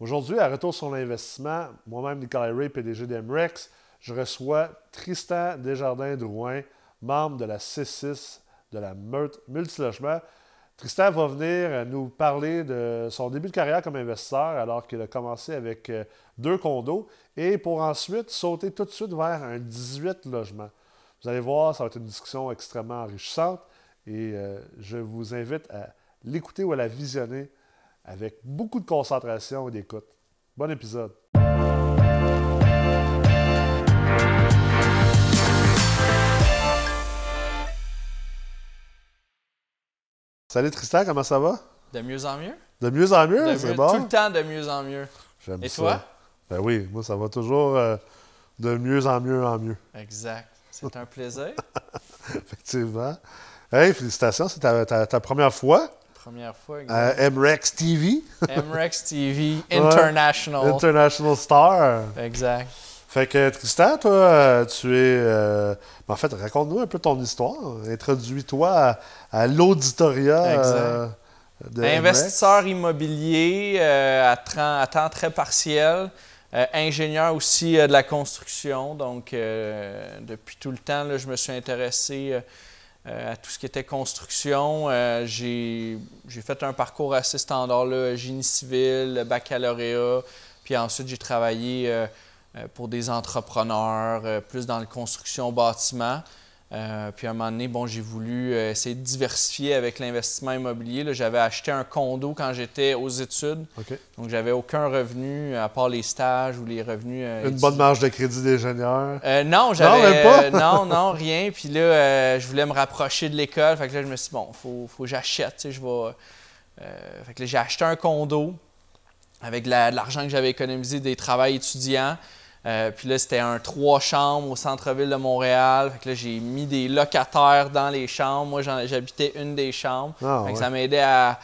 Aujourd'hui, à Retour sur l'investissement, moi-même, Nicolas Ray, PDG d'Emrex, je reçois Tristan Desjardins-Drouin, membre de la C6 de la Multilogement. Tristan va venir nous parler de son début de carrière comme investisseur alors qu'il a commencé avec euh, deux condos et pour ensuite sauter tout de suite vers un 18 logements. Vous allez voir, ça va être une discussion extrêmement enrichissante et euh, je vous invite à l'écouter ou à la visionner avec beaucoup de concentration et d'écoute. Bon épisode. Salut Tristan, comment ça va? De mieux en mieux. De mieux en mieux, c'est bon? Tout le temps de mieux en mieux. J'aime Et ça. toi? Ben oui, moi ça va toujours euh, de mieux en mieux en mieux. Exact. C'est un plaisir. Effectivement. Hey, félicitations, c'est ta, ta- ta première fois Première fois. MREX TV, MREX TV International. International Star. exact. Fait que Tristan, toi, tu es. euh, en fait, raconte-nous un peu ton histoire. Introduis-toi à, à l'auditoria Exact. euh, de MREX. Investisseur immobilier euh, à, temps très partiel. Euh, ingénieur aussi euh, de la construction. Donc, euh, depuis tout le temps, là, je me suis intéressé à tout ce qui était construction. Euh, j'ai fait un parcours assez standard, là, génie civil, baccalauréat. Puis ensuite, j'ai travaillé euh, euh, pour des entrepreneurs, euh, plus dans la construction bâtiment. Euh, puis à un moment donné, bon, j'ai voulu euh, essayer de diversifier avec l'investissement immobilier. J'avais acheté un condo quand j'étais aux études, donc j'avais aucun revenu à part les stages ou les revenus. euh, Une étudiants. bonne marge de crédit d'ingénieur. Euh, non, j'avais. euh, non, non, rien. Puis là, je voulais me rapprocher de l'école. Fait que là, je me suis dit, bon, faut, faut que j'achète. Je vais. fait que là, j'ai acheté un condo avec la- de l'argent que j'avais économisé des travails étudiants. Euh, puis là, c'était un trois chambres au centre-ville de Montréal. Fait que là, j'ai mis des locataires dans les chambres. Moi, j'habitais une des chambres. Ah, Fait que ouais. Ça m'aidait à,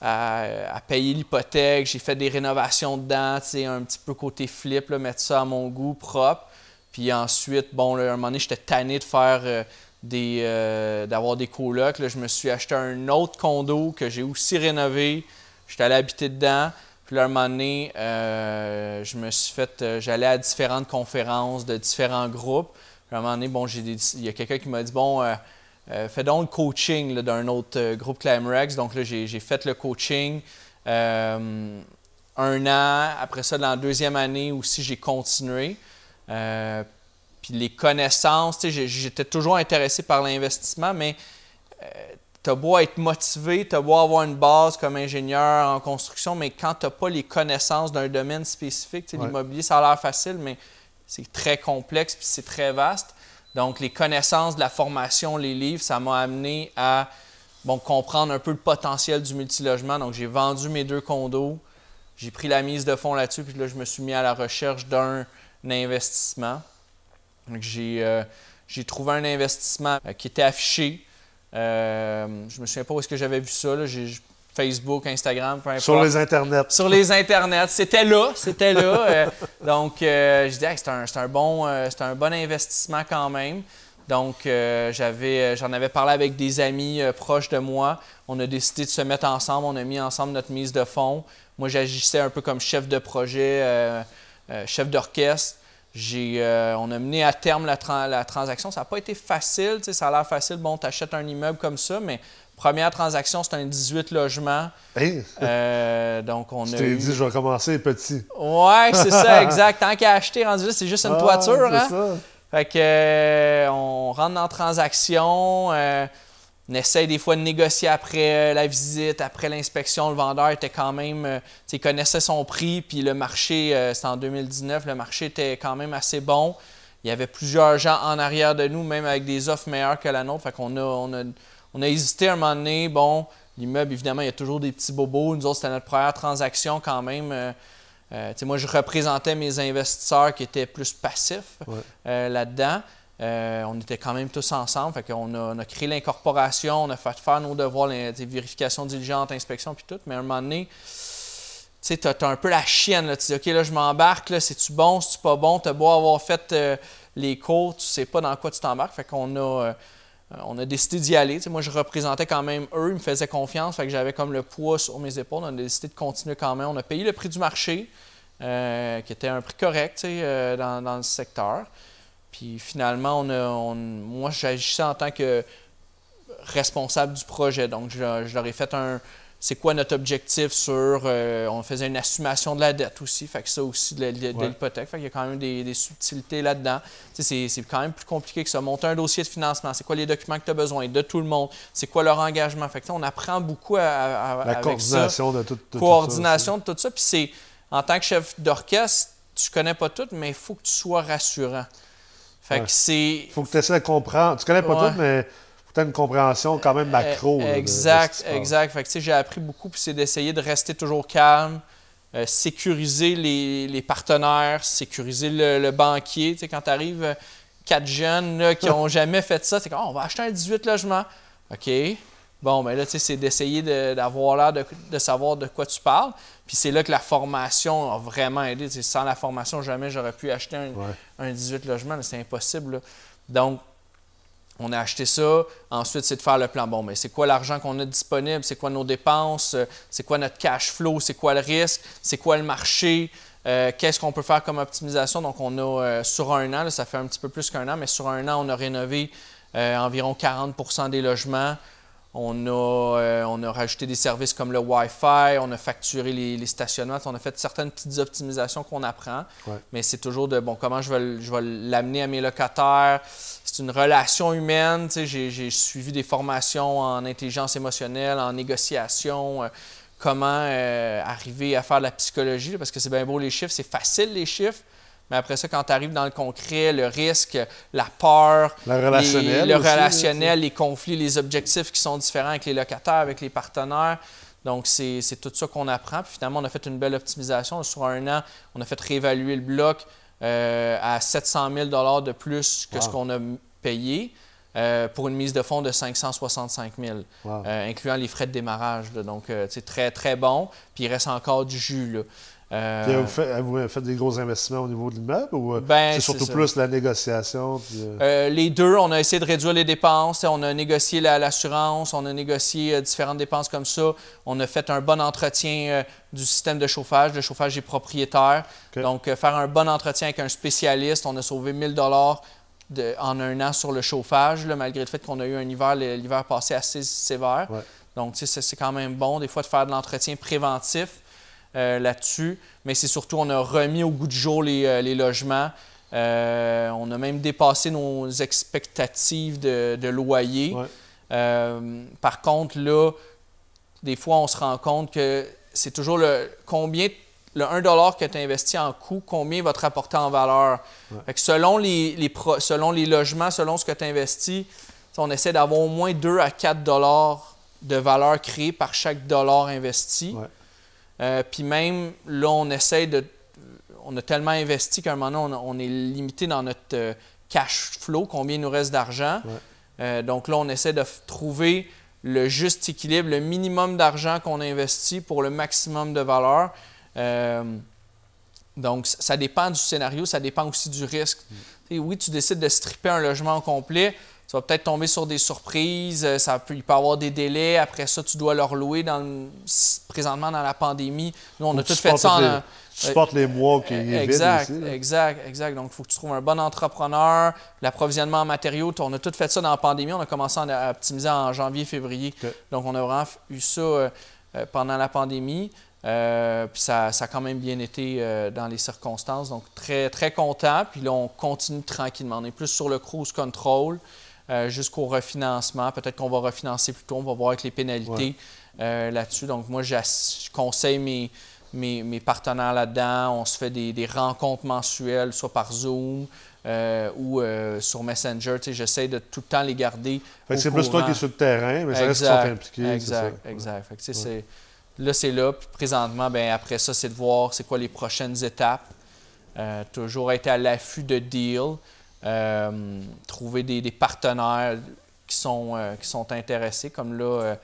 à- à payer l'hypothèque. J'ai fait des rénovations dedans, un petit peu côté flip, là, mettre ça à mon goût, propre. Puis ensuite, bon, là, à un moment donné, j'étais tanné de faire euh, des, euh, d'avoir des colocs. Là, je me suis acheté un autre condo que j'ai aussi rénové. J'étais allé habiter dedans. Puis là, un moment donné, euh, je me suis fait, euh, j'allais à différentes conférences de différents groupes. Puis à un moment donné, bon, j'ai il y a quelqu'un qui m'a dit, bon, euh, fais donc le coaching d'un autre groupe Climerex. Donc là, j'ai fait le coaching un an. Après ça, dans la deuxième année aussi, j'ai continué. Puis les connaissances, j'étais toujours intéressé par l'investissement, mais tu as beau être motivé, tu as beau avoir une base comme ingénieur en construction, mais quand tu n'as pas les connaissances d'un domaine spécifique, Ouais. l'immobilier, ça a l'air facile, mais c'est très complexe puis c'est très vaste. Donc, les connaissances de la formation, les livres, ça m'a amené à bon, comprendre un peu le potentiel du multilogement. Donc, j'ai vendu mes deux condos, j'ai pris la mise de fonds là-dessus, puis là, je me suis mis à la recherche d'un investissement. Donc, j'ai euh, trouvé un investissement euh, qui était affiché. Euh, je me souviens pas où est-ce que j'avais vu ça. là. Facebook, Instagram, peu importe. Sur les internets. Sur les internets. C'était là, c'était là. Euh, donc, euh, je disais, Hey, c'est un, bon, euh, un bon investissement quand même. Donc, j'avais, j'en avais parlé avec des amis proches de moi. On a décidé de se mettre ensemble. On a mis ensemble notre mise de fonds. Moi, j'agissais un peu comme chef de projet, chef d'orchestre. Euh, on a mené à terme la, tran- la transaction. Ça n'a pas été facile. Ça a l'air facile. Bon, tu achètes un immeuble comme ça, mais première transaction, c'est un 18 logements. Hey, Euh, donc, on tu a t'es eu... dit, je vais commencer petit. Ouais, c'est ça, exact. Tant qu'à acheter, rendu là, c'est juste une Ah, toiture. Hein? ça. Fait que, euh, on rentre dans la transaction. On essaye des fois de négocier après euh, la visite, après l'inspection. Le vendeur était quand même, euh, il connaissait son prix, puis le marché, euh, c'était en 2019, le marché était quand même assez bon. Il y avait plusieurs gens en arrière de nous, même avec des offres meilleures que la nôtre. Fait qu'on a, on a, on a hésité à un moment donné. Bon, l'immeuble, évidemment, il y a toujours des petits bobos. Nous autres, c'était notre première transaction quand même. Euh, moi, je représentais mes investisseurs qui étaient plus passifs Ouais. euh, là-dedans. Euh, on était quand même tous ensemble. Fait qu'on a, on a créé l'incorporation, on a fait faire nos devoirs, les, vérifications diligentes, inspection, puis tout. Mais à un moment donné, tu sais, t'as, un peu la chienne. Tu dis, OK, là, je m'embarque, c'est-tu bon, c'est-tu pas bon? T'as beau avoir fait euh, les cours, tu sais pas dans quoi tu t'embarques. Fait qu'on a, euh, on a décidé d'y aller. moi, je représentais quand même eux, ils me faisaient confiance, fait que j'avais comme le poids sur mes épaules. On a décidé de continuer quand même. On a payé le prix du marché, qui était un prix correct dans, le secteur. Puis finalement, on moi, j'agissais en tant que responsable du projet. Donc, je, leur ai fait un. C'est quoi notre objectif sur. Euh, on faisait une assumation de la dette aussi. Fait que ça aussi, de, l'hypothèque. Fait qu'il y a quand même des, subtilités là-dedans. C'est, c'est quand même plus compliqué que ça. Monter un dossier de financement. C'est quoi les documents que tu as besoin de tout le monde? C'est quoi leur engagement? Fait que, on apprend beaucoup à, la coordination de tout, Coordination de tout ça. Puis c'est. En tant que chef d'orchestre, tu connais pas tout, mais il faut que tu sois rassurant. Fait que c'est. faut que tu essaies de comprendre. Tu connais pas tout, mais faut que tu aies une compréhension quand même macro. exact, exact. Fait que j'ai appris beaucoup, puis c'est d'essayer de rester toujours calme, euh, sécuriser les, partenaires, sécuriser le, banquier. Tu sais, quand tu arrives, euh, quatre jeunes qui n'ont jamais fait ça, c'est comme oh, on va acheter un 18 logements. OK. Bon, mais ben là, tu sais, c'est d'essayer d'avoir l'air de, savoir de quoi tu parles. Puis c'est là que la formation a vraiment aidé. sans la formation, jamais j'aurais pu acheter un, 18 logements. C'est impossible. Donc, on a acheté ça. Ensuite, c'est de faire le plan. Bon, mais c'est quoi l'argent qu'on a disponible? C'est quoi nos dépenses? C'est quoi notre cash flow? C'est quoi le risque? C'est quoi le marché? Euh, qu'est-ce qu'on peut faire comme optimisation? Donc, on a euh, sur un an, ça fait un petit peu plus qu'un an, mais sur un an, on a rénové euh, environ 40% des logements. On a, euh, on a rajouté des services comme le Wi-Fi, on a facturé les, stationnements, on a fait certaines petites optimisations qu'on apprend. Mais c'est toujours de, bon, comment je vais, je vais l'amener à mes locataires? C'est une relation humaine. J'ai suivi des formations en intelligence émotionnelle, en négociation. Euh, comment euh, arriver à faire de la psychologie, parce que c'est bien beau les chiffres, c'est facile les chiffres, mais après ça, quand tu arrives dans le concret, le risque, la peur, le relationnel, les conflits, les objectifs qui sont différents avec les locataires, avec les partenaires. Donc, c'est tout ça qu'on apprend. Puis finalement, on a fait une belle optimisation. Sur un an, on a fait réévaluer le bloc euh, à 700 000 de plus que ce qu'on a payé. Euh, pour une mise de fonds de 565 000, euh, incluant les frais de démarrage. Donc, c'est très, très bon. Puis il reste encore du jus. Là. Euh, vous, faites, vous fait des gros investissements au niveau de l'immeuble ou euh, ben, c'est surtout plus la négociation? Euh? les deux, on a essayé de réduire les dépenses. On a négocié l'assurance, on a négocié différentes dépenses comme ça. On a fait un bon entretien du système de chauffage. Le chauffage est propriétaire. Donc, faire un bon entretien avec un spécialiste, on a sauvé 1000 dollars en un an sur le chauffage, malgré le fait qu'on a eu un hiver, l'hiver passé assez sévère. Donc, c'est quand même bon des fois de faire de l'entretien préventif. Euh, là-dessus. Mais c'est surtout, on a remis au goût du jour les, euh, logements. Euh, on a même dépassé nos expectatives de, loyer. par contre, là, des fois, on se rend compte que c'est toujours le combien le 1 que tu as investi en coût, combien va te rapporter en valeur. selon, les, selon les logements, selon ce que tu as investi, on essaie d'avoir au moins 2 à 4 de valeur créée par chaque dollar investi. Euh, puis même, là, on essaie de. On a tellement investi qu'à un moment donné, on, est limité dans notre euh, cash flow, combien il nous reste d'argent. Euh, donc là, on essaie de trouver le juste équilibre, le minimum d'argent qu'on investit pour le maximum de valeur. donc, ça dépend du scénario, ça dépend aussi du risque. Mm. Oui, tu décides de stripper un logement complet, tu vas peut-être tomber sur des surprises, euh, ça peut, il peut y avoir des délais. Après ça, tu dois leur louer dans présentement dans la pandémie. Nous, on a tout fait ça en. tu supportes les mois qui euh, Exact, exact, exact. Donc, il faut que tu trouves un bon entrepreneur, l'approvisionnement en matériaux. On a tout fait ça dans la pandémie. On a commencé à optimiser en janvier, février. Donc, on a vraiment eu ça euh, pendant la pandémie. puis ça, ça, a quand même bien été dans les circonstances. Donc, très, très content. Puis là, on continue tranquillement. On est plus sur le cruise control. Euh, jusqu'au refinancement. Peut-être qu'on va refinancer plus tôt, on va voir avec les pénalités euh, là-dessus. Donc, moi, je conseille mes, mes, partenaires là-dedans. On se fait des, rencontres mensuelles, soit par Zoom. Euh, ou sur Messenger, j'essaie de tout le temps les garder. c'est plus toi qui es sur le terrain, mais ça reste qu'ils sont impliqués. Exact, exact. là, c'est là. Puis présentement, ben, après ça, c'est de voir c'est quoi les prochaines étapes. toujours être à l'affût de deals. Euh, trouver des, partenaires qui sont, euh, qui sont intéressés. Comme là, euh,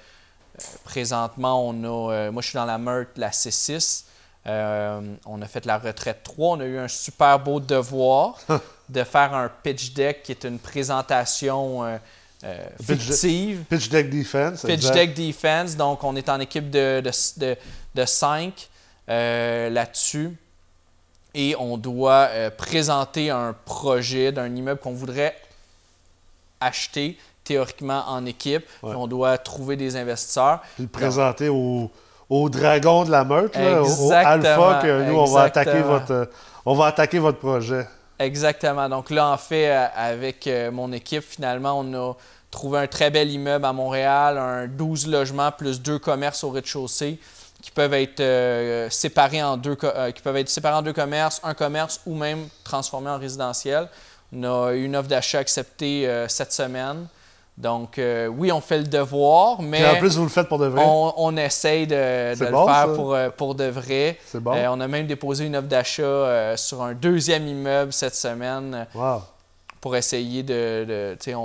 présentement, on a. moi, je suis dans la meurtre, la C6. on a fait la retraite 3. On a eu un super beau devoir de faire un pitch deck qui est une présentation. fictive. Pitch Deck Defense. Pitch Deck Defense. Donc, on est en équipe de, de, de, cinq là-dessus. Et on doit présenter un projet d'un immeuble qu'on voudrait acheter théoriquement en équipe. On doit trouver des investisseurs. Puis le présenter au, au, dragon de la meute, au, alpha, que nous, on va, attaquer votre, on va attaquer votre projet. Exactement. Donc là, en fait, euh, avec euh, mon équipe, finalement, on a trouvé un très bel immeuble à Montréal, un 12 logements plus deux commerces au rez-de-chaussée qui peuvent être euh, séparés en deux qui peuvent être séparés en deux commerces, un commerce ou même transformés en résidentiel. On a eu une offre d'achat acceptée cette semaine. Donc, euh, oui, on fait le devoir, mais. en plus, vous le faites pour de vrai. On, essaye de, le faire pour, euh, pour de vrai. C'est bon. Euh, on a même déposé une offre d'achat sur un deuxième immeuble cette semaine. Pour essayer de. tu sais,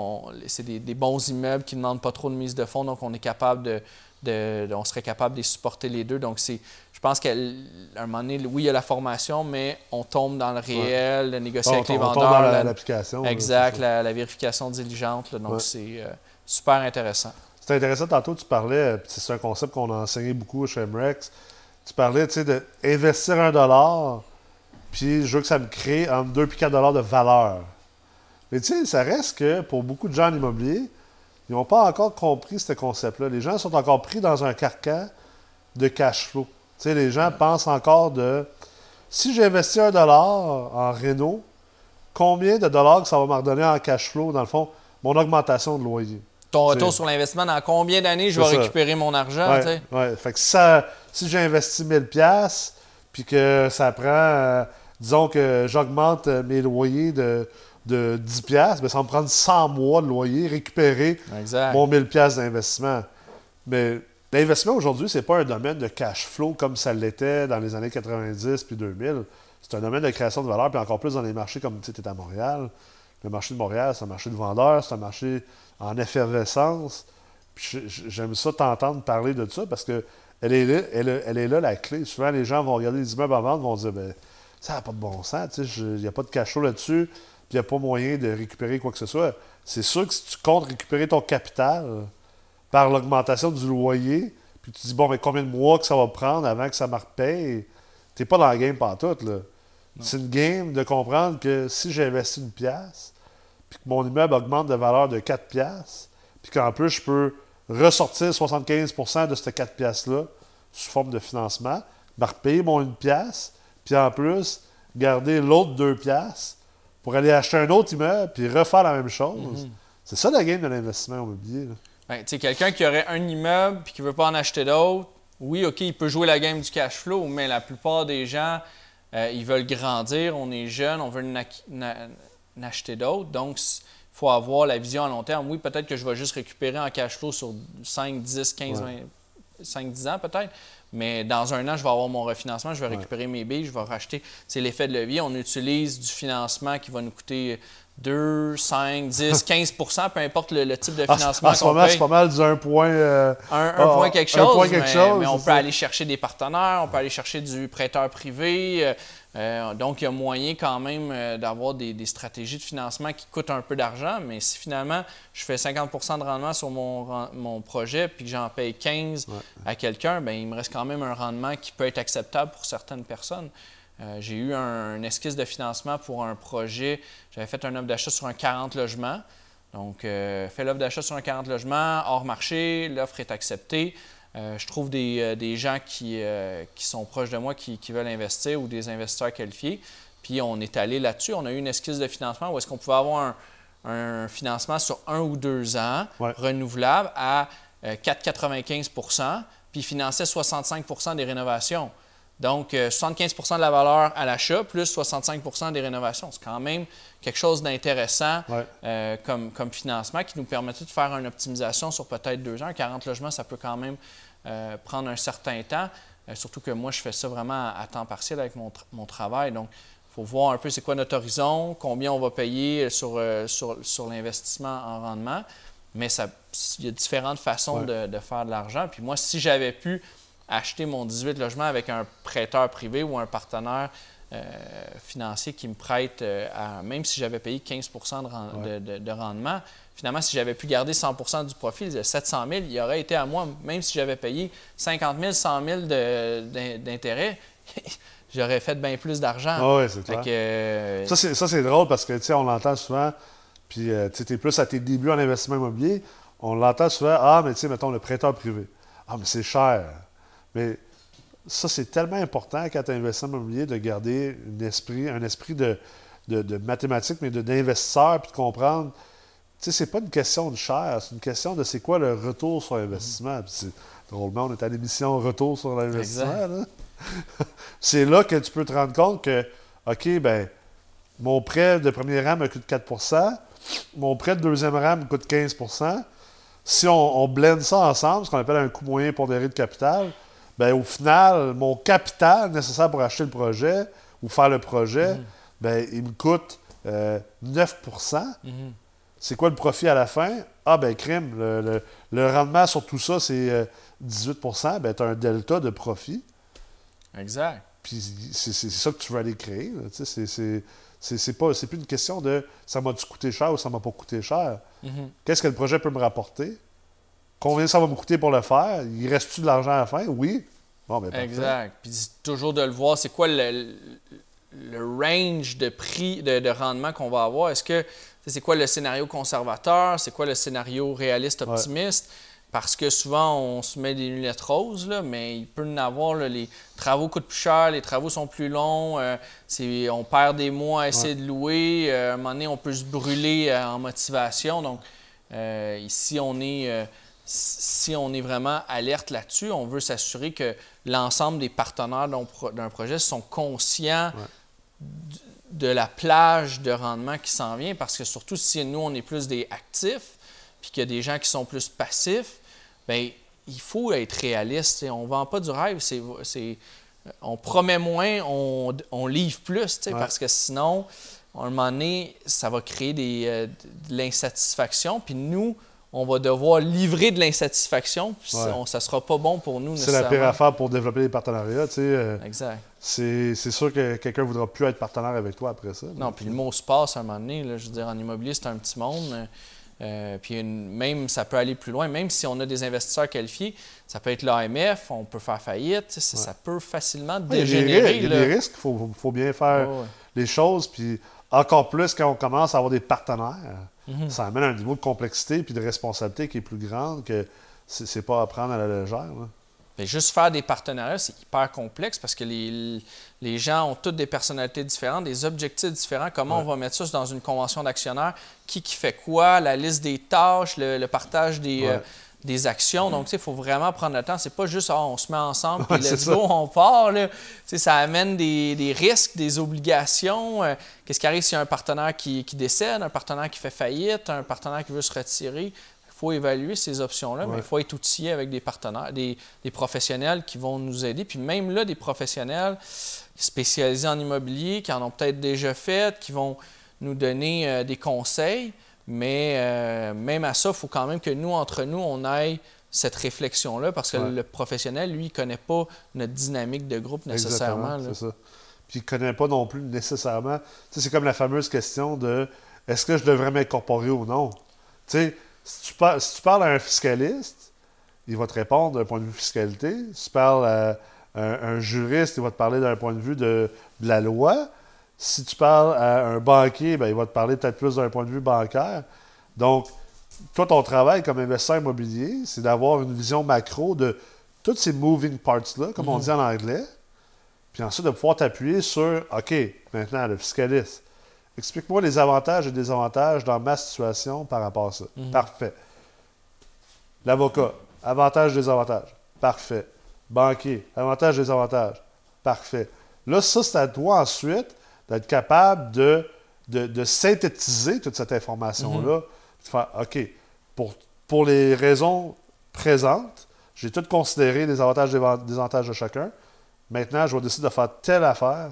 c'est des, des, bons immeubles qui ne demandent pas trop de mise de fonds, donc on est capable de, on serait capable de supporter les deux. Donc, c'est, je pense qu'à un moment donné, oui, il y a la formation, mais on tombe dans le réel, le négocier avec les vendeurs. On dans l'application. Exact, la, vérification diligente. donc, c'est euh, super intéressant. C'est intéressant. Tantôt, tu parlais, c'est un concept qu'on a enseigné beaucoup chez MREX. Tu parlais, tu sais, d'investir un dollar, puis je veux que ça me crée entre 2 et 4 dollars de valeur. Mais tu sais, ça reste que pour beaucoup de gens en immobilier, ils n'ont pas encore compris ce concept-là. Les gens sont encore pris dans un carcan de cash flow. Les gens pensent encore de si j'investis un dollar en Renault, combien de dollars ça va me redonner en cash flow, dans le fond, mon augmentation de loyer? Ton retour sur l'investissement, dans combien d'années je vais récupérer mon argent? Oui, fait que ça, si j'ai investi 1000$, puis que ça prend, euh, disons que j'augmente mes loyers de de 10 pièces, ça va me prendre 100 mois de loyer, récupérer mon 1000 pièces d'investissement. Mais l'investissement aujourd'hui, ce n'est pas un domaine de cash flow comme ça l'était dans les années 90 puis 2000. C'est un domaine de création de valeur, puis encore plus dans les marchés comme tu es à Montréal. Le marché de Montréal, c'est un marché de vendeurs, c'est un marché en effervescence. J'aime ça t'entendre parler de ça parce que elle est, là, elle, est là la clé. Souvent, les gens vont regarder les immeubles à vendre vont dire ben, ça n'a pas de bon sens, il n'y a pas de cash flow là-dessus il n'y a pas moyen de récupérer quoi que ce soit. C'est sûr que si tu comptes récupérer ton capital par l'augmentation du loyer, puis tu dis, bon, mais combien de mois que ça va prendre avant que ça me repaye, tu n'es pas dans la game tout. Là. C'est une game de comprendre que si j'investis une pièce, puis que mon immeuble augmente de valeur de 4 pièces, puis qu'en plus, je peux ressortir 75% de cette 4 pièces-là sous forme de financement, me repayer mon une pièce, puis en plus, garder l'autre deux pièces, pour aller acheter un autre immeuble puis refaire la même chose. Mhm. C'est ça la game de l'investissement immobilier. Ben, quelqu'un qui aurait un immeuble puis qui ne veut pas en acheter d'autres, oui, OK, il peut jouer la game du cash flow, mais la plupart des gens, euh, ils veulent grandir, on est jeune, on veut en acheter d'autres. Donc, il faut avoir la vision à long terme. Oui, peut-être que je vais juste récupérer en cash flow sur 5, 10, 15, 20, 5, 10 ans peut-être. Mais dans un an, je vais avoir mon refinancement, je vais récupérer mes billes, je vais racheter. C'est l'effet de levier. On utilise du financement qui va nous coûter 2, 5, 10, 15% peu importe le, type de ah, financement. En ce moment, c'est pas mal du 1 point. Euh, un, ah, point quelque chose. mais, on peut aller chercher des partenaires, on peut aller chercher du prêteur privé. Euh, euh, donc, il y a moyen quand même d'avoir des, stratégies de financement qui coûtent un peu d'argent, mais si finalement je fais 50% de rendement sur mon, mon projet puis que j'en paye 15 à quelqu'un, ben, il me reste quand même un rendement qui peut être acceptable pour certaines personnes. Euh, j'ai eu un, esquisse de financement pour un projet. J'avais fait un offre d'achat sur un 40 logements. Donc, euh, fait l'offre d'achat sur un 40 logements, hors marché, l'offre est acceptée. Euh, je trouve des, gens qui, sont proches de moi qui, veulent investir ou des investisseurs qualifiés. Puis on est allé là-dessus. On a eu une esquisse de financement où est-ce qu'on pouvait avoir un, financement sur un ou deux ans renouvelable à 4,95% puis finançait 65% des rénovations. Donc, 75% euh, de la valeur à l'achat plus 65% des rénovations. C'est quand même quelque chose d'intéressant euh, comme, financement qui nous permettait de faire une optimisation sur peut-être deux ans. 40 logements, ça peut quand même euh, prendre un certain temps. surtout que moi, je fais ça vraiment à, temps partiel avec mon, travail. Donc, il faut voir un peu c'est quoi notre horizon, combien on va payer sur, sur, l'investissement en rendement. Mais il y a différentes façons de, de, faire de l'argent. Puis moi, si j'avais pu acheter mon 18 logements avec un prêteur privé ou un partenaire euh, financier qui me prête, euh, à, même si j'avais payé 15% de, rendement, finalement, si j'avais pu garder 100% du profit, de 700 000, il aurait été à moi, même si j'avais payé 50 000, 100 000 d'intérêt. j'aurais fait bien plus d'argent. Ah oui, c'est clair. Euh, ça, c'est drôle parce que, tu sais, on l'entend souvent, puis tu es plus à tes débuts en investissement immobilier, on l'entend souvent, ah, mais tu sais, mettons, le prêteur privé. Ah, mais c'est cher. Mais ça, c'est tellement important quand tu investis en immobilier de garder un esprit, un esprit de, de, mathématiques, mais d'investisseur, puis de comprendre. Tu sais, c'est pas une question de cher, c'est une question de c'est quoi le retour sur investissement. Puis drôlement, on est à l'émission Retour sur l'investissement. c'est là que tu peux te rendre compte que, OK, ben mon prêt de premier rang me coûte 4% mon prêt de deuxième rang me coûte 15% Si on, on blende ça ensemble, ce qu'on appelle un coût moyen pondéré de capital, ben, au final, mon capital nécessaire pour acheter le projet ou faire le projet, mhm. ben, il me coûte 9 euh, mhm. C'est quoi le profit à la fin? Ah, ben, crime, le, rendement sur tout ça, c'est 18 euh, ben, tu as un delta de profit. Exact. Puis c'est ça que tu veux aller créer. C'est pas plus une question de ça m'a-tu coûté cher ou ça m'a pas coûté cher? Mhm. Qu'est-ce que le projet peut me rapporter? Combien ça va me coûter pour le faire? Il reste-tu de l'argent à la fin? Oui. Bon, ben, exact. Puis toujours de le voir, c'est quoi le, range de prix, de, rendement qu'on va avoir? Est-ce que c'est quoi le scénario conservateur? C'est quoi le scénario réaliste optimiste? Parce que souvent, on se met des lunettes roses, là, mais il peut y en avoir, les travaux coûtent plus cher, les travaux sont plus longs, euh, on perd des mois à essayer de louer, euh, à un moment donné, on peut se brûler euh, en motivation. Donc, ici, on est si on est vraiment alerte là-dessus, on veut s'assurer que l'ensemble des partenaires d'un projet sont conscients de la plage de rendement qui s'en vient, parce que surtout si nous, on est plus des actifs, puis qu'il y a des gens qui sont plus passifs, bien, il faut être réaliste. On ne vend pas du rêve. on promet moins, on, livre plus, parce que sinon, à un moment donné, ça va créer des, euh, de l'insatisfaction. Puis nous, on va devoir livrer de l'insatisfaction. Ça ne sera pas bon pour nous. C'est la pire affaire pour développer des partenariats. Tu sais, euh, exact. C'est sûr que quelqu'un ne voudra plus être partenaire avec toi après ça. Non, puis le mot se passe à un moment donné. je veux dire, en immobilier, c'est un petit monde. Euh, puis même, ça peut aller plus loin. Même si on a des investisseurs qualifiés, ça peut être l'AMF, on peut faire faillite. Ça, peut facilement dégénérer. Il y a des, risques. Il faut, bien faire les choses. Puis encore plus quand on commence à avoir des partenaires. Mhm. Ça amène un niveau de complexité et de responsabilité qui est plus grande que c'est pas à prendre à la légère. Mais juste faire des partenariats, c'est hyper complexe parce que les, les, gens ont toutes des personnalités différentes, des objectifs différents. Comment on va mettre ça dans une convention d'actionnaires? Qui, qui fait quoi? La liste des tâches, le, partage des, euh, des actions. Donc, il faut vraiment prendre le temps. C'est pas juste, ah, on se met ensemble, puis let's go, on part. Là. Ça amène des, risques, des obligations. Euh, qu'est-ce qui arrive s'il y a un partenaire qui, décède, un partenaire qui fait faillite, un partenaire qui veut se retirer? Il faut évaluer ces options-là, mais il faut être outillé avec des partenaires, des, professionnels qui vont nous aider. Puis même là, des professionnels spécialisés en immobilier, qui en ont peut-être déjà fait, qui vont nous donner euh, des conseils. Mais euh, même à ça, il faut quand même que nous, entre nous, on aille cette réflexion-là parce que le professionnel, lui, il ne connaît pas notre dynamique de groupe nécessairement. C'est ça. Puis il ne connaît pas non plus nécessairement. c'est comme la fameuse question de est-ce que je devrais m'incorporer ou non? Tu sais, si tu, parles à un fiscaliste, il va te répondre d'un point de vue fiscalité. Si tu parles à un, juriste, il va te parler d'un point de vue de la loi. Si tu parles à un banquier, ben, il va te parler peut-être plus d'un point de vue bancaire. Donc, toi, ton travail comme investisseur immobilier, c'est d'avoir une vision macro de toutes ces moving parts-là, comme on mhm. dit en anglais, puis ensuite de pouvoir t'appuyer sur, OK, maintenant, le fiscaliste, explique-moi les avantages et désavantages dans ma situation par rapport à ça. Mhm. Parfait. L'avocat, avantages, désavantages. Parfait. Banquier, avantages, désavantages. Parfait. Là, ça, c'est à toi ensuite d'être capable de, de, synthétiser toute cette information-là. De faire, OK, pour, pour les raisons présentes, j'ai tout considéré les avantages et les désavantages de chacun. Maintenant, je vais décider de faire telle affaire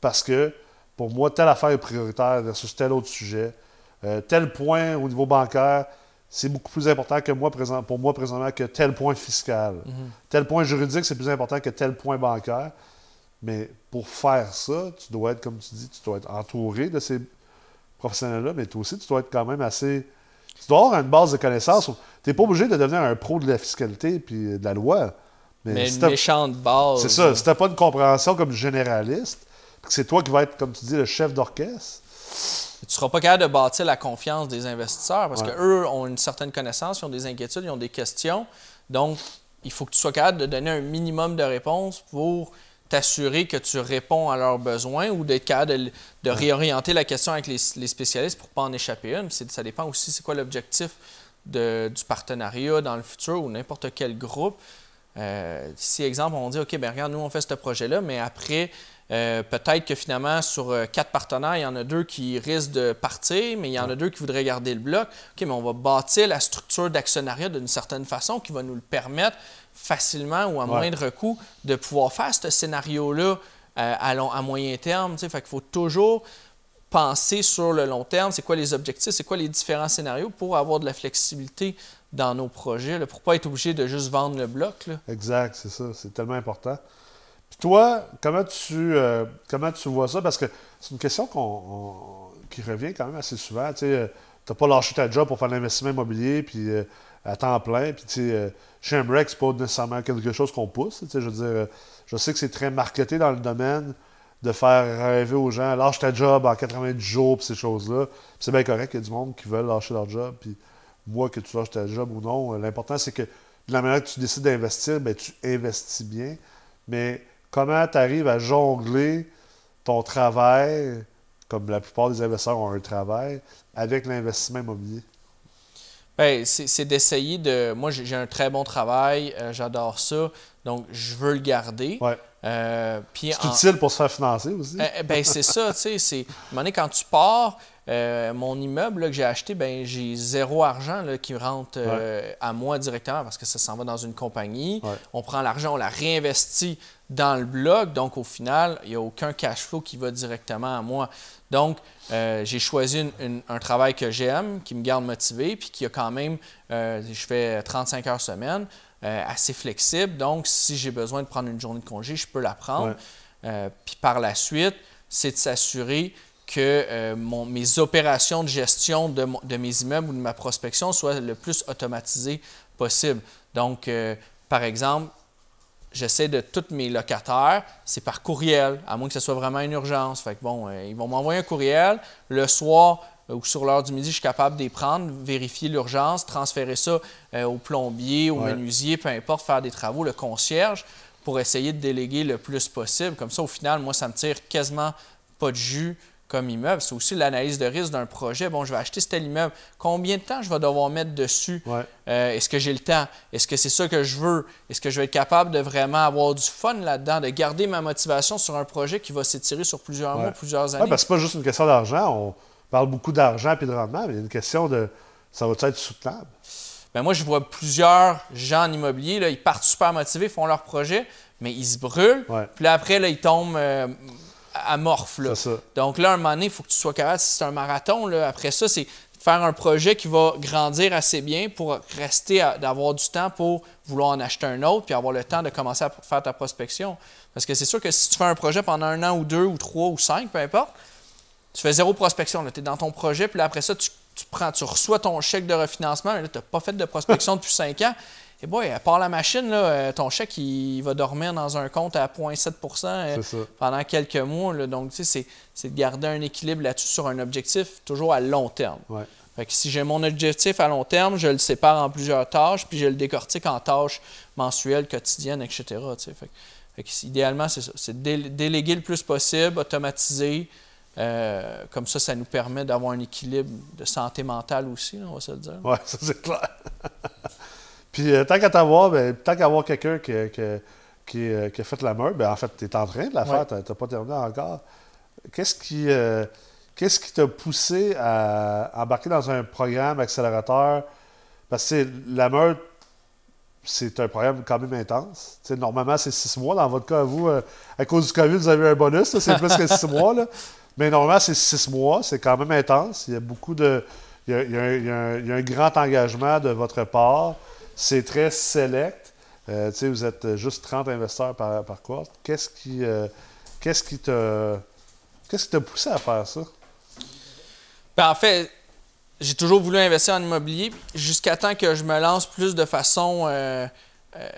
parce que pour moi, telle affaire est prioritaire versus tel autre sujet. Euh, tel point au niveau bancaire, c'est beaucoup plus important que moi, présent, pour moi présentement que tel point fiscal. Mhm. Tel point juridique, c'est plus important que tel point bancaire. Mais pour faire ça, tu dois être, comme tu dis, tu dois être entouré de ces professionnels-là, mais toi aussi, tu dois être quand même assez. Tu dois avoir une base de connaissances. Tu n'es pas obligé de devenir un pro de la fiscalité puis de la loi. Mais, si une méchante base. c'est ça. Si tu n'as pas une compréhension comme généraliste, que c'est toi qui vas être, comme tu dis, le chef d'orchestre, Tu ne seras pas capable de bâtir la confiance des investisseurs parce Ouais. qu'eux ont une certaine connaissance, ils ont des inquiétudes, ils ont des questions. Donc, il faut que tu sois capable de donner un minimum de réponses pour t'assurer que tu réponds à leurs besoins ou d'être capable de, de réorienter la question avec les, les spécialistes pour ne pas en échapper une. Ça dépend aussi c'est quoi l'objectif du partenariat dans le futur ou n'importe quel groupe. Euh, si, exemple, on dit, OK, ben regarde, nous, on fait ce projet-là, mais après, euh, peut-être que finalement, sur euh, quatre partenaires, il y en a deux qui risquent de partir, mais il y en a deux qui voudraient garder le bloc. OK, mais on va bâtir la structure d'actionnariat d'une certaine façon qui va nous le permettre facilement ou à Ouais. moindre coût de pouvoir faire ce scénario-là euh, à, long- à moyen terme. Fait qu'il faut toujours penser sur le long terme, c'est quoi les objectifs, c'est quoi les différents scénarios pour avoir de la flexibilité dans nos projets, là, pour ne pas être obligé de juste vendre le bloc. Là? Exact, c'est ça. C'est tellement important. Puis toi, comment tu, euh, comment tu vois ça? Parce que c'est une question qu'on, on- qui revient quand même assez souvent. Tu n'as pas lâché ta job pour faire l'investissement immobilier puis, euh, à temps plein. Puis, tu sais, euh, chez c'est pas nécessairement quelque chose qu'on pousse. Je veux dire, euh, je sais que c'est très marketé dans le domaine de faire rêver aux gens, lâche ta job en 90 jours, puis ces choses-là. Puis c'est bien correct qu'il y a du monde qui veulent lâcher leur job. Puis moi, que tu lâches ta job ou non, euh, l'important, c'est que de la manière que tu décides d'investir, ben, tu investis bien. Mais comment tu arrives à jongler ton travail, comme la plupart des investisseurs ont un travail, avec l'investissement immobilier? Ben, c'est d'essayer de. Moi, j'ai un très bon travail, euh, j'adore ça, donc je veux le garder. Ouais. Euh, C'est en- utile pour se faire financer aussi. Eh, eh, ben, c'est ça, tu sais. c'est- À un moment donné, quand tu pars, euh, mon immeuble là, que j'ai acheté, ben, j'ai zéro argent là, qui rentre euh, à moi directement parce que ça s'en va dans une compagnie. Ouais. On prend l'argent, on la réinvestit dans le bloc. Donc, au final, il n'y a aucun cash flow qui va directement à moi. Donc, euh, j'ai choisi une- une- un travail que j'aime, qui me garde motivé, puis qui a quand même, je fais 35 heures semaine, assez flexible. Donc, si j'ai besoin de prendre une journée de congé, je peux la prendre. Ouais. Puis par la suite, c'est de s'assurer que euh, mon- mes opérations de gestion de, mes immeubles ou de ma prospection soient le plus automatisées possible. Donc, euh, par exemple, j'essaie de tous mes locataires, c'est par courriel, à moins que ce soit vraiment une urgence. Fait que bon, euh, ils vont m'envoyer un courriel. Le soir ou sur l'heure du midi, je suis capable de les prendre, vérifier l'urgence, transférer ça euh, au plombier, au Ouais. menuisier, peu importe, faire des travaux, le concierge, pour essayer de déléguer le plus possible. Comme ça, au final, moi, ça me tire quasiment pas de jus comme immeuble. C'est aussi l'analyse de risque d'un projet. Bon, je vais acheter tel immeuble. Combien de temps je vais devoir mettre dessus? Ouais. Euh, Est-ce que j'ai le temps? Est-ce que c'est ça que je veux? Est-ce que je vais être capable de vraiment avoir du fun là-dedans, de garder ma motivation sur un projet qui va s'étirer sur plusieurs Ouais. mois, plusieurs Ouais, années? parce que c'est pas juste une question d'argent. On parle beaucoup d'argent et de rendement, mais il y a une question de ça va être soutenable? Ben moi, je vois plusieurs gens en immobilier, là, ils partent super motivés, font leur projet, mais ils se brûlent. Ouais. Puis là, après, là, ils tombent euh, amorphes. là. Donc là, à un moment donné, il faut que tu sois capable, si c'est un marathon, là, après ça, c'est de faire un projet qui va grandir assez bien pour rester, d'avoir du temps pour vouloir en acheter un autre, puis avoir le temps de commencer à faire ta prospection. Parce que c'est sûr que si tu fais un projet pendant un an ou deux ou trois ou cinq, peu importe, tu fais zéro prospection. Tu es dans ton projet, puis là, après ça, tu, tu prends, tu reçois ton chèque de refinancement, mais là, tu n'as pas fait de prospection depuis cinq ans. Et boy, à part la machine, là, euh, ton chèque, il va dormir dans un compte à 0,7 euh, pendant quelques mois. là. Donc, tu sais, c'est- de garder un équilibre là-dessus sur un objectif toujours à long terme. Ouais. Fait que si j'ai mon objectif à long terme, je le sépare en plusieurs tâches, puis je le décortique en tâches mensuelles, quotidiennes, etc. tu sais. Fait que- fait que c'est- idéalement, c'est ça. C'est dé- déléguer le plus possible, automatiser. Euh, comme ça, ça nous permet d'avoir un équilibre de santé mentale aussi, là, on va se le dire. Oui, ça c'est clair. Puis euh, tant qu'à t'avoir, ben, tant qu'à avoir quelqu'un qui, qui, qui, euh, qui a fait la meurtre, ben, en fait, tu es en train de la faire, Ouais. tu n'as pas terminé encore. Qu'est-ce qui euh, qu'est-ce qui t'a poussé à embarquer dans un programme accélérateur? Parce que la meurtre, c'est un programme quand même intense. Normalement, c'est six mois. Dans votre cas, vous, à cause du COVID, vous avez un bonus, c'est plus que six mois. Là. Mais normalement, c'est six mois. C'est quand même intense. Il y a beaucoup de, il y, a, il y a un- il y a un- il y a un grand engagement de votre part. C'est très select. Euh, vous êtes juste 30 investisseurs par, par. Qu'est-ce qui, euh, qu'est-ce qui te, qu'est-ce qui t'a poussé à faire ça? Ben, en fait, j'ai toujours voulu investir en immobilier jusqu'à temps que je me lance plus de façon euh, euh,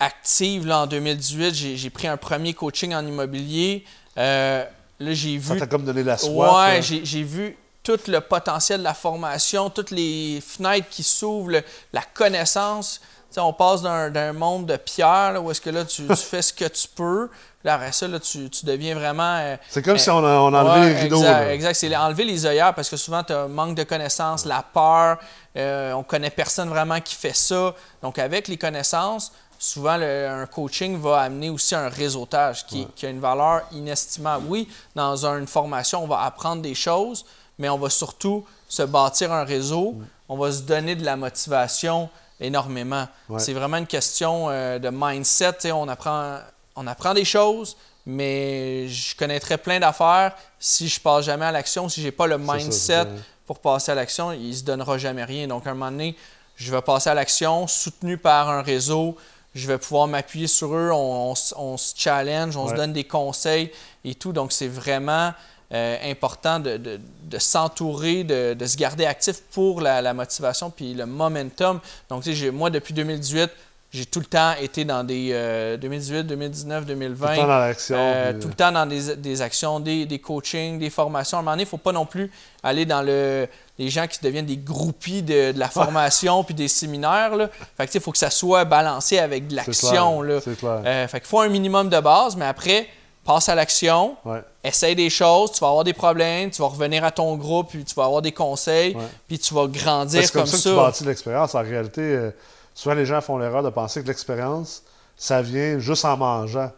active. Là, en 2018, j'ai pris un premier coaching en immobilier. Euh, là, j'ai Ça vu. t'a comme donné la soif. Ouais, euh, j'ai vu tout le potentiel de la formation, toutes les fenêtres qui s'ouvrent, la connaissance. Tu sais, on passe d'un monde de pierre, là, où est-ce que là, tu, tu fais ce que tu peux. Là, après ça, là, tu, tu deviens vraiment. euh, c'est comme euh, si on, a- on enlevait Ouais, les rideaux. Exact, exact. c'est enlever les œillères parce que souvent, tu as un manque de connaissances, la peur, euh, on connaît personne vraiment qui fait ça. Donc, avec les connaissances, souvent, le- un coaching va amener aussi un réseautage qui, qui a une valeur inestimable. Oui, dans une formation, on va apprendre des choses, mais on va surtout se bâtir un réseau, on va se donner de la motivation énormément. Ouais. C'est vraiment une question euh, de mindset. On apprend, on apprend des choses, mais je connaîtrais plein d'affaires. Si je passe jamais à l'action, si j'ai pas le mindset ça. pour passer à l'action, il se donnera jamais rien. Donc, à un moment donné, je vais passer à l'action, soutenu par un réseau. Je vais pouvoir m'appuyer sur eux, on, on s- on se challenge, on se donne des conseils et tout. Donc, c'est vraiment euh, important de, de- de s'entourer, de, de se garder actif pour la, la motivation puis le momentum. Donc, tu sais, moi, depuis 2018, j'ai tout le temps été dans des euh, 2018, 2019, 2020. Tout le temps dans l'action. Euh, puis, tout le temps dans des, des actions, des, des coachings, des formations. À un moment donné, il ne faut pas non plus aller dans le, les gens qui deviennent des groupies de, de la formation puis des séminaires. Là. Fait que, tu sais, il faut que ça soit balancé avec de l'action. là. C'est clair. Euh, fait qu'il faut un minimum de base, mais après, passe à l'action, Ouais. essaye des choses, tu vas avoir des problèmes, tu vas revenir à ton groupe, puis tu vas avoir des conseils, Ouais. puis tu vas grandir C'est comme, comme ça, ça. que tu bâtis l'expérience. En réalité, euh, souvent les gens font l'erreur de penser que l'expérience, ça vient juste en mangeant.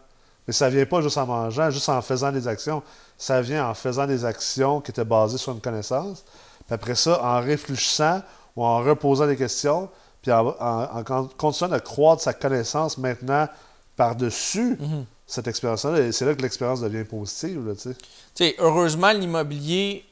Mais ça vient pas juste en mangeant, juste en faisant des actions. Ça vient en faisant des actions qui étaient basées sur une connaissance. Puis après ça, en réfléchissant ou en reposant des questions, puis en, en- en con- continuant de croître sa connaissance maintenant par-dessus Mhm. Cette expérience-là. Et c'est là que l'expérience devient positive. Là, tu sais. Tu sais, heureusement, l'immobilier,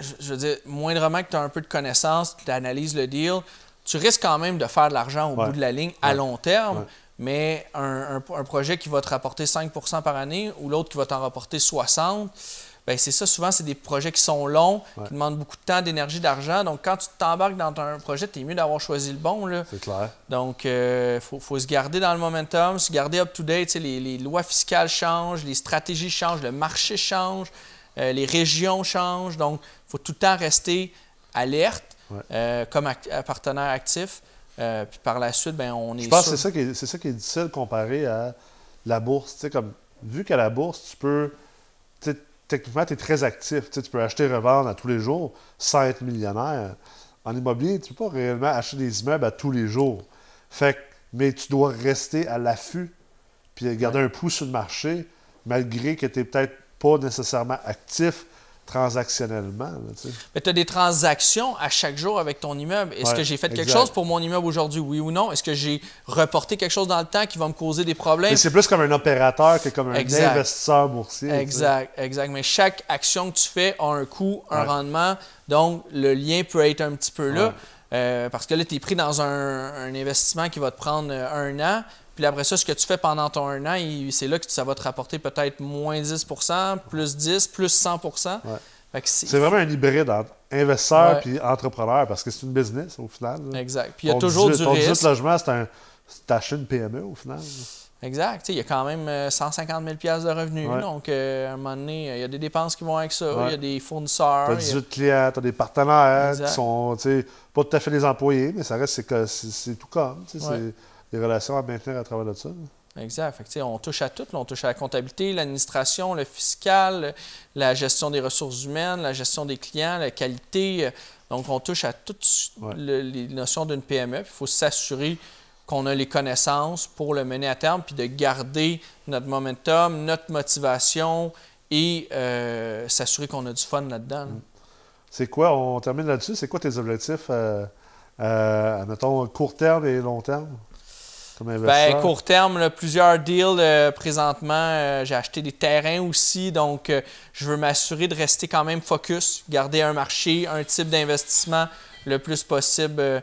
je, je veux dire, moindrement que tu as un peu de connaissances, tu analyses le deal, tu risques quand même de faire de l'argent au Ouais. bout de la ligne à Ouais. long terme, Ouais. mais un, un- un projet qui va te rapporter 5% par année ou l'autre qui va t'en rapporter 60 ben c'est ça, souvent, c'est des projets qui sont longs, Ouais. qui demandent beaucoup de temps, d'énergie, d'argent. Donc, quand tu t'embarques dans un projet, tu es mieux d'avoir choisi le bon. C'est clair. Donc, il faut, faut se garder dans le momentum, se garder up-to-date. Les, les lois fiscales changent, les stratégies changent, le marché change, euh, les régions changent. Donc, il faut tout le temps rester alerte Ouais. euh, comme euh, partenaire actif. Euh, puis par la suite, ben, on est Je pense sûr- que c'est ça, qui est, c'est ça qui est difficile comparé à la bourse. Comme, vu qu'à la bourse, tu peux. Techniquement, tu es très actif. Tu sais, tu peux acheter et revendre à tous les jours sans être millionnaire. En immobilier, tu ne peux pas réellement acheter des immeubles à tous les jours. Fait que- mais tu dois rester à l'affût puis garder un pouls sur le marché, malgré que tu n'es peut-être pas nécessairement actif transactionnellement. là, tu sais. Mais tu as des transactions à chaque jour avec ton immeuble. Est-ce Ouais, que j'ai fait quelque chose pour mon immeuble aujourd'hui, oui ou non? Est-ce que j'ai reporté quelque chose dans le temps qui va me causer des problèmes? C'est plus comme un opérateur que comme un Exact. investisseur boursier. tu sais. Exact, exact. Mais chaque action que tu fais a un coût, un Ouais. rendement. Donc, le lien peut être un petit peu là. Ouais. Euh, parce que là, tu es pris dans un, un investissement qui va te prendre euh, un an. Puis après ça, ce que tu fais pendant ton un an, c'est là que ça va te rapporter peut-être moins 10% plus 10 plus 100 Ouais. C'est- vraiment un hybride entre investisseur puis entrepreneur parce que c'est une business au final. là. Exact. Puis il y a Ton toujours 18 du ton 18 risque. logements, c'est un. Une PME au final. Exact. Tu sais, Il y a quand même euh, 150 000 de revenus. Ouais. Donc, euh, à un moment donné, euh, il y a des dépenses qui vont avec ça. Ouais. Il y a des fournisseurs. Tu as il y a- 18 clients, tu as des partenaires Exact. qui sont pas tout à fait des employés, mais ça reste, c'est tout comme. Ouais. Des relations à maintenir à travers de ça. là. Exact. Fait que, on touche à tout. là. On touche à la comptabilité, l'administration, le fiscal, la gestion des ressources humaines, la gestion des clients, la qualité. Donc, on touche à toutes Ouais. le- les notions d'une PME. Il faut s'assurer qu'on a les connaissances pour le mener à terme, puis de garder notre momentum, notre motivation et euh, s'assurer qu'on a du fun là-dedans. là. C'est quoi, on termine là-dessus, c'est quoi tes objectifs, euh, euh, mettons, court terme et long terme? Ben, court terme, là, plusieurs deals euh, présentement. euh, j'ai acheté des terrains aussi, donc euh, je veux m'assurer de rester quand même focus, garder un marché, un type d'investissement le plus possible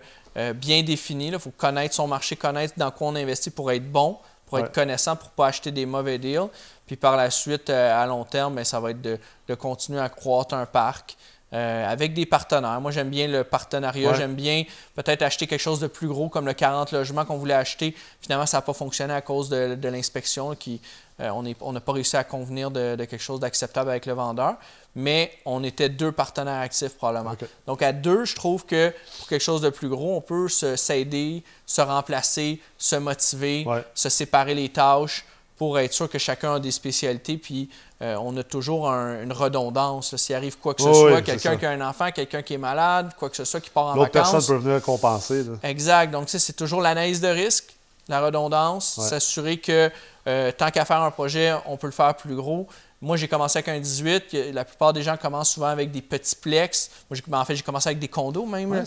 bien défini. Il faut connaître son marché, connaître dans quoi on investit pour être bon, pour Ouais. être connaissant, pour ne pas acheter des mauvais deals. Puis par la suite, à long terme, ben, ça va être de, de continuer à croître un parc. Euh, avec des partenaires. Moi, j'aime bien le partenariat. Ouais. J'aime bien peut-être acheter quelque chose de plus gros comme le 40 logements qu'on voulait acheter. Finalement, ça n'a pas fonctionné à cause de, de l'inspection. qui euh, on n'a pas réussi à convenir de, de quelque chose d'acceptable avec le vendeur. Mais on était deux partenaires actifs probablement. Donc, à deux, je trouve que pour quelque chose de plus gros, on peut se- s'aider, se remplacer, se motiver, Ouais. se séparer les tâches pour être sûr que chacun a des spécialités. Puis, euh, on a toujours un- une redondance. S'il arrive quoi que ce Oui, soit, quelqu'un qui a un enfant, quelqu'un qui est malade, quoi que ce soit, qui part en L'autre vacances. personne peut venir compenser. là. Exact. Donc, c'est toujours l'analyse de risque, la redondance, Ouais. s'assurer que euh, tant qu'à faire un projet, on peut le faire plus gros. Moi, j'ai commencé avec un 18. que La plupart des gens commencent souvent avec des petits plex. Moi, j'ai- en fait, j'ai commencé avec des condos même. Ouais.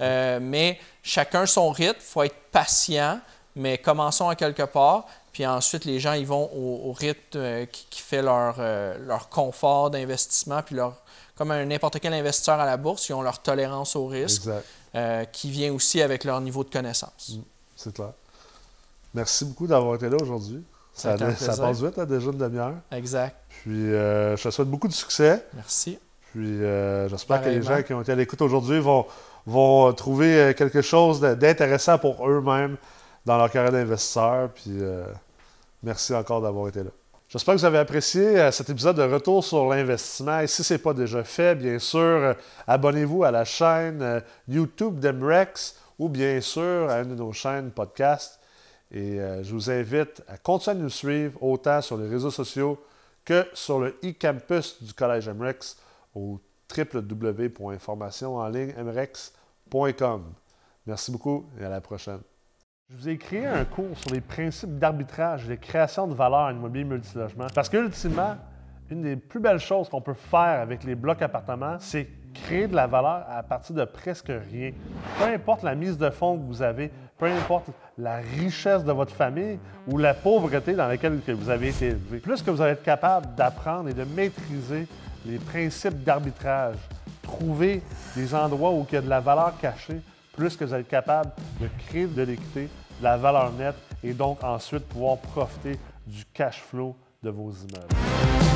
Euh, mais chacun son rythme. Il faut être patient, mais commençons à quelque part. Puis ensuite, les gens ils vont au, au rythme euh, qui, qui fait leur, euh, leur confort d'investissement. Puis leur, comme un- n'importe quel investisseur à la bourse, ils ont leur tolérance au risque euh, qui vient aussi avec leur niveau de connaissance. Mm. C'est clair. Merci beaucoup d'avoir été là aujourd'hui. Ça a Ça, ça passe vite, hein, déjà une demi-heure. Exact. Puis, euh, je te souhaite beaucoup de succès. Merci. Puis, euh, j'espère que les gens qui ont été à l'écoute aujourd'hui vont, vont trouver quelque chose d'intéressant pour eux-mêmes dans leur carrière d'investisseur. Puis, euh, merci encore d'avoir été là. J'espère que vous avez apprécié euh, cet épisode de Retour sur l'investissement. Et si ce n'est pas déjà fait, bien sûr, euh, abonnez-vous à la chaîne YouTube d'Emrex ou bien sûr à une de nos chaînes podcast. Et je vous invite à continuer à nous suivre autant sur les réseaux sociaux que sur le e-campus du Collège MREX au www.formationenlignemrex.com. Merci beaucoup et à la prochaine. Je vous ai créé un cours sur les principes d'arbitrage et de création de valeur en immobilier multilogement. Parce qu'ultimement, une des plus belles choses qu'on peut faire avec les blocs appartements, c'est créer de la valeur à partir de presque rien. Peu importe la mise de fonds que vous avez, peu importe la richesse de votre famille ou la pauvreté dans laquelle que vous avez été élevé. Plus que vous allez être capable d'apprendre et de maîtriser les principes d'arbitrage, trouver des endroits où il y a de la valeur cachée, plus que vous être capable de créer de l'équité, de la valeur nette et donc ensuite pouvoir profiter du cash flow de vos immeubles.